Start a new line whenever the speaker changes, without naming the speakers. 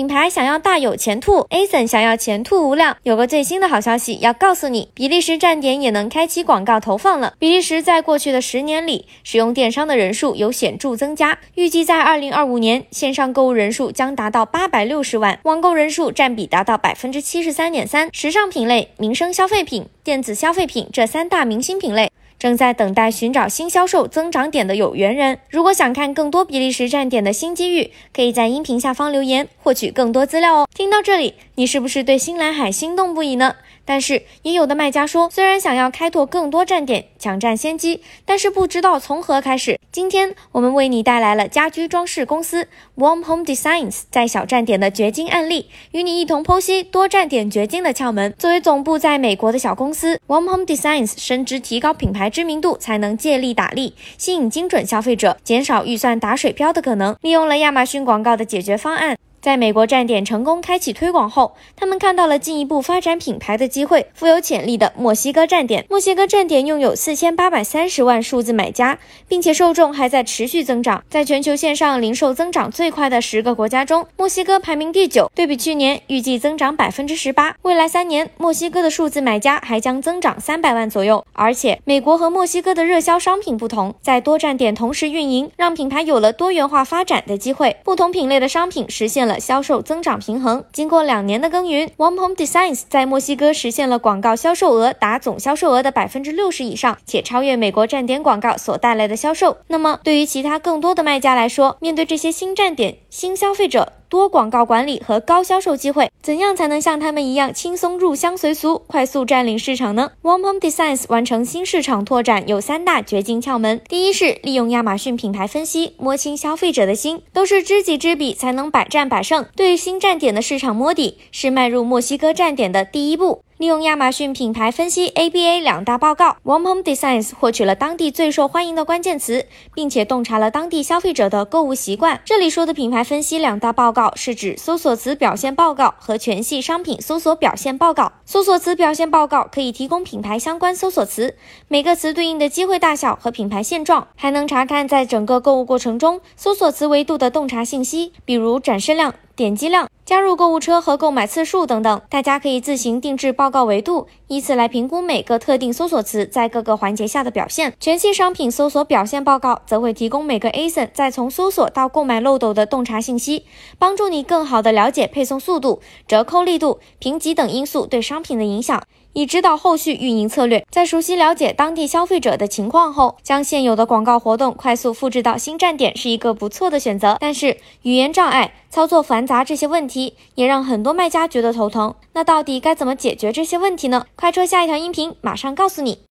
品牌想要大有前途，ASON 想要前途无量。有个最新的好消息要告诉你，比利时站点也能开启广告投放了。比利时在过去的十年里，使用电商的人数有显著增加，预计在二零二五年，线上购物人数将达到八百六十万，网购人数占比达到百分之七十三点三。时尚品类、民生消费品、电子消费品这三大明星品类。正在等待寻找新销售增长点的有缘人，如果想看更多比利时站点的新机遇，可以在音频下方留言获取更多资料哦。听到这里，你是不是对新蓝海心动不已呢？但是也有的卖家说，虽然想要开拓更多站点，抢占先机，但是不知道从何开始。今天我们为你带来了家居装饰公司 Warm Home Designs 在小站点的掘金案例，与你一同剖析多站点掘金的窍门。作为总部在美国的小公司，Warm Home Designs 深知提高品牌知名度才能借力打力，吸引精准消费者，减少预算打水漂的可能。利用了亚马逊广告的解决方案。在美国站点成功开启推广后，他们看到了进一步发展品牌的机会。富有潜力的墨西哥站点，墨西哥站点拥有四千八百三十万数字买家，并且受众还在持续增长。在全球线上零售增长最快的十个国家中，墨西哥排名第九。对比去年，预计增长百分之十八。未来三年，墨西哥的数字买家还将增长三百万左右。而且，美国和墨西哥的热销商品不同，在多站点同时运营，让品牌有了多元化发展的机会。不同品类的商品实现了。销售增长平衡。经过两年的耕耘，One Home Designs 在墨西哥实现了广告销售额达总销售额的百分之六十以上，且超越美国站点广告所带来的销售。那么，对于其他更多的卖家来说，面对这些新站点、新消费者，多广告管理和高销售机会，怎样才能像他们一样轻松入乡随俗，快速占领市场呢？Warm Home Designs 完成新市场拓展有三大掘金窍门：第一是利用亚马逊品牌分析摸清消费者的心，都是知己知彼才能百战百胜。对于新站点的市场摸底，是迈入墨西哥站点的第一步。利用亚马逊品牌分析 ABA 两大报告，Warm Home Designs 获取了当地最受欢迎的关键词，并且洞察了当地消费者的购物习惯。这里说的品牌分析两大报告，是指搜索词表现报告和全系商品搜索表现报告。搜索词表现报告可以提供品牌相关搜索词，每个词对应的机会大小和品牌现状，还能查看在整个购物过程中搜索词维度的洞察信息，比如展示量。点击量、加入购物车和购买次数等等，大家可以自行定制报告维度，以此来评估每个特定搜索词在各个环节下的表现。全系商品搜索表现报告则会提供每个 ASIN 在从搜索到购买漏斗的洞察信息，帮助你更好的了解配送速度、折扣力度、评级等因素对商品的影响。以指导后续运营策略。在熟悉了解当地消费者的情况后，将现有的广告活动快速复制到新站点是一个不错的选择。但是语言障碍、操作繁杂这些问题也让很多卖家觉得头疼。那到底该怎么解决这些问题呢？快戳下一条音频，马上告诉你。